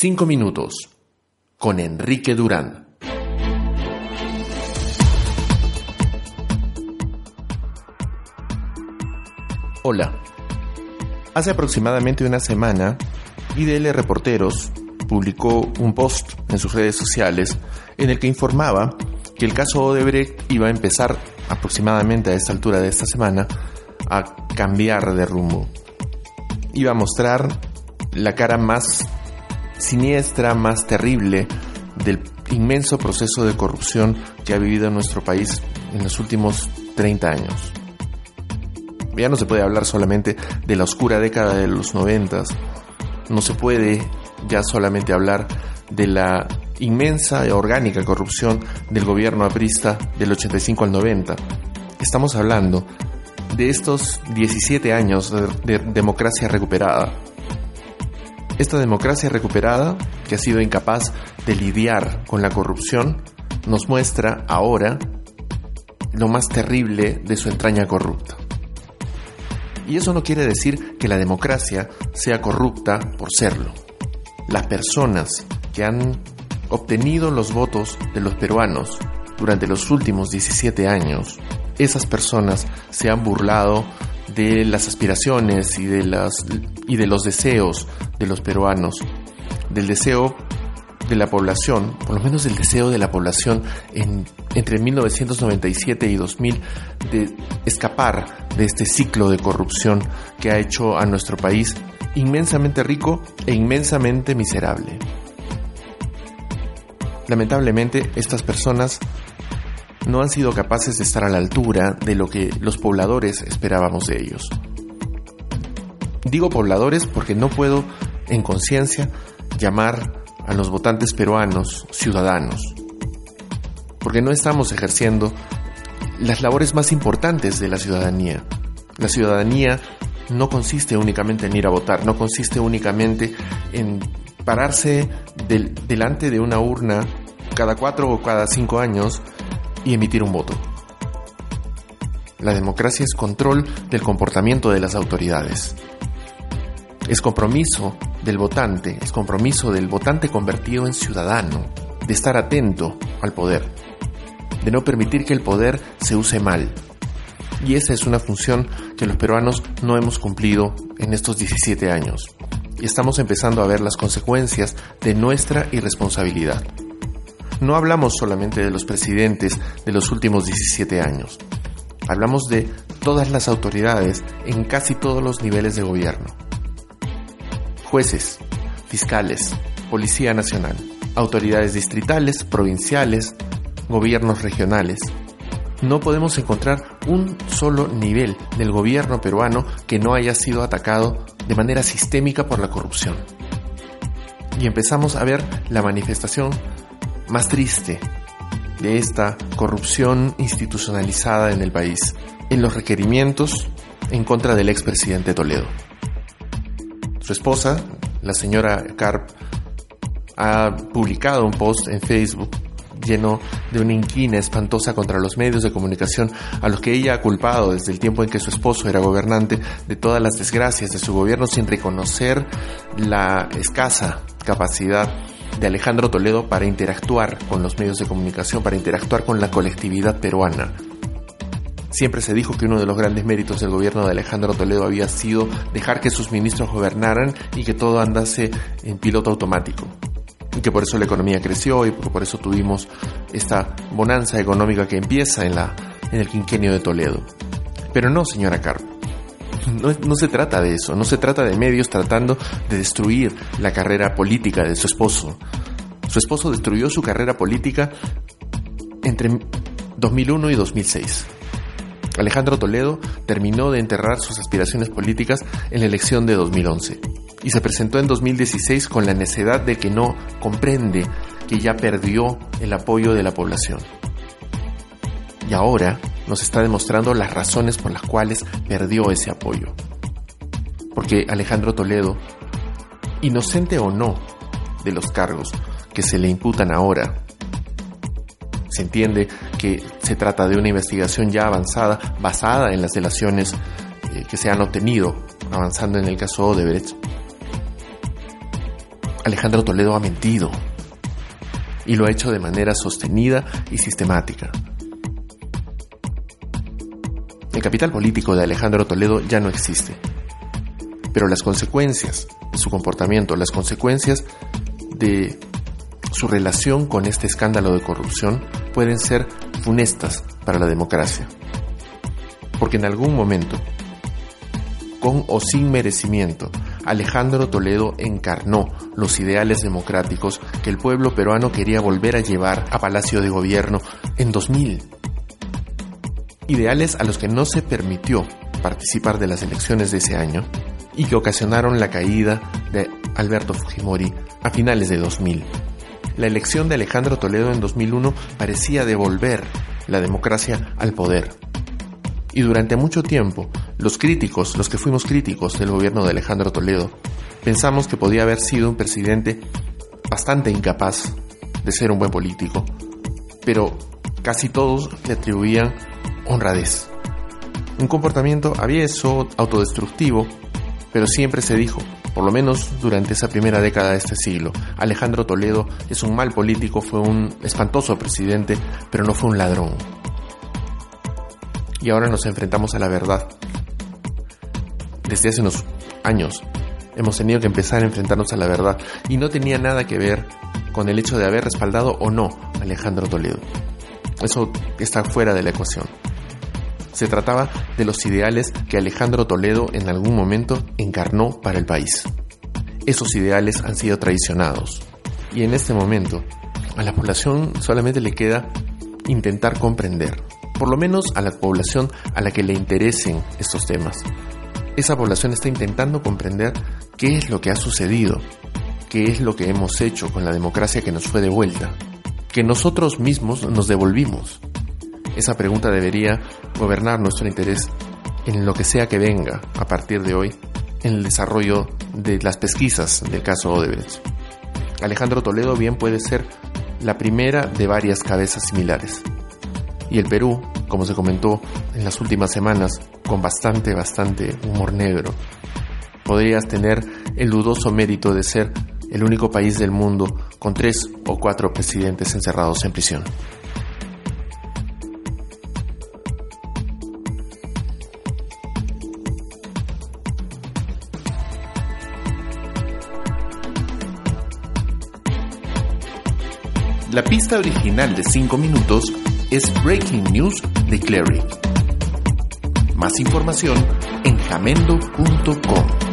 5 minutos con Enrique Durán. Hola. Hace aproximadamente una semana, IDL Reporteros publicó un post en sus redes sociales en el que informaba que el caso Odebrecht iba a empezar aproximadamente a esta altura de esta semana a cambiar de rumbo. Iba a mostrar la cara más siniestra, más terrible del inmenso proceso de corrupción que ha vivido nuestro país en los últimos 30 años. Ya no se puede hablar solamente de la oscura década de los 90, no se puede ya solamente hablar de la inmensa y orgánica corrupción del gobierno aprista del 85 al 90. Estamos hablando de estos 17 años de, democracia recuperada. Esta democracia recuperada, que ha sido incapaz de lidiar con la corrupción, nos muestra ahora lo más terrible de su entraña corrupta. Y eso no quiere decir que la democracia sea corrupta por serlo. Las personas que han obtenido los votos de los peruanos durante los últimos 17 años, esas personas se han burlado de las aspiraciones y de, las, y de los deseos de los peruanos, del deseo de la población, por lo menos del deseo de la población en, entre 1997 y 2000 de escapar de este ciclo de corrupción que ha hecho a nuestro país inmensamente rico e inmensamente miserable. Lamentablemente, estas personas no han sido capaces de estar a la altura de lo que los pobladores esperábamos de ellos. Digo pobladores porque no puedo, en conciencia, llamar a los votantes peruanos ciudadanos, porque no estamos ejerciendo las labores más importantes de la ciudadanía. La ciudadanía no consiste únicamente en ir a votar, no consiste únicamente en pararse delante de una urna cada cuatro o cada cinco años y emitir un voto. La democracia es control del comportamiento de las autoridades. Es compromiso del votante, es compromiso del votante convertido en ciudadano, de estar atento al poder, de no permitir que el poder se use mal. Y esa es una función que los peruanos no hemos cumplido en estos 17 años. Y estamos empezando a ver las consecuencias de nuestra irresponsabilidad no hablamos solamente de los presidentes de los últimos 17 años. Hablamos de todas las autoridades en casi todos los niveles de gobierno. Jueces, fiscales, Policía Nacional, autoridades distritales, provinciales, gobiernos regionales. No podemos encontrar un solo nivel del gobierno peruano que no haya sido atacado de manera sistémica por la corrupción. Y empezamos a ver la manifestación más triste de esta corrupción institucionalizada en el país, en los requerimientos en contra del expresidente Toledo. Su esposa, la señora Carp, ha publicado un post en Facebook lleno de una inquina espantosa contra los medios de comunicación a los que ella ha culpado desde el tiempo en que su esposo era gobernante de todas las desgracias de su gobierno sin reconocer la escasa capacidad de Alejandro Toledo para interactuar con los medios de comunicación, para interactuar con la colectividad peruana. Siempre se dijo que uno de los grandes méritos del gobierno de Alejandro Toledo había sido dejar que sus ministros gobernaran y que todo andase en piloto automático. Y que por eso la economía creció y por eso tuvimos esta bonanza económica que empieza en, la, en el quinquenio de Toledo. Pero no, señora Carpo. No, se trata de eso, no se trata de medios tratando de destruir la carrera política de su esposo. Su esposo destruyó su carrera política entre 2001 y 2006. Alejandro Toledo terminó de enterrar sus aspiraciones políticas en la elección de 2011 y se presentó en 2016 con la necedad de que no comprende que ya perdió el apoyo de la población. Y ahora nos está demostrando las razones por las cuales perdió ese apoyo. Porque Alejandro Toledo, inocente o no de los cargos que se le imputan ahora, se entiende que se trata de una investigación ya avanzada basada en las delaciones eh, que se han obtenido avanzando en el caso Odebrecht. Alejandro Toledo ha mentido y lo ha hecho de manera sostenida y sistemática. El capital político de Alejandro Toledo ya no existe, pero las consecuencias de su comportamiento, las consecuencias de su relación con este escándalo de corrupción pueden ser funestas para la democracia. Porque en algún momento, con o sin merecimiento, Alejandro Toledo encarnó los ideales democráticos que el pueblo peruano quería volver a llevar a Palacio de Gobierno en 2000. Ideales a los que no se permitió participar de las elecciones de ese año y que ocasionaron la caída de Alberto Fujimori a finales de 2000. La elección de Alejandro Toledo en 2001 parecía devolver la democracia al poder. Y durante mucho tiempo los críticos, los que fuimos críticos del gobierno de Alejandro Toledo, pensamos que podía haber sido un presidente bastante incapaz de ser un buen político, pero casi todos le atribuían honradez. Un comportamiento avieso, autodestructivo, pero siempre se dijo, por lo menos durante esa primera década de este siglo, Alejandro Toledo es un mal político, fue un espantoso presidente, pero no fue un ladrón. Y ahora nos enfrentamos a la verdad desde hace unos años hemos tenido que empezar a enfrentarnos a la verdad y no tenía nada que ver con el hecho de haber respaldado o no a Alejandro Toledo. Eso está fuera de la ecuación. Se trataba de los ideales que Alejandro Toledo en algún momento encarnó para el país. Esos ideales han sido traicionados y en este momento a la población solamente le queda intentar comprender, por lo menos a la población a la que le interesen estos temas, esa población está intentando comprender qué es lo que ha sucedido, qué es lo que hemos hecho con la democracia que nos fue devuelta, que nosotros mismos nos devolvimos. Esa pregunta debería gobernar nuestro interés en lo que sea que venga a partir de hoy en el desarrollo de las pesquisas del caso Odebrecht. Alejandro Toledo bien puede ser la primera de varias cabezas similares. Y el Perú, como se comentó en las últimas semanas, con bastante, bastante humor negro. Podrías tener el dudoso mérito de ser el único país del mundo con tres o cuatro presidentes encerrados en prisión. La pista original de 5 minutos es Breaking News de Clary. Más información en jamendo.com.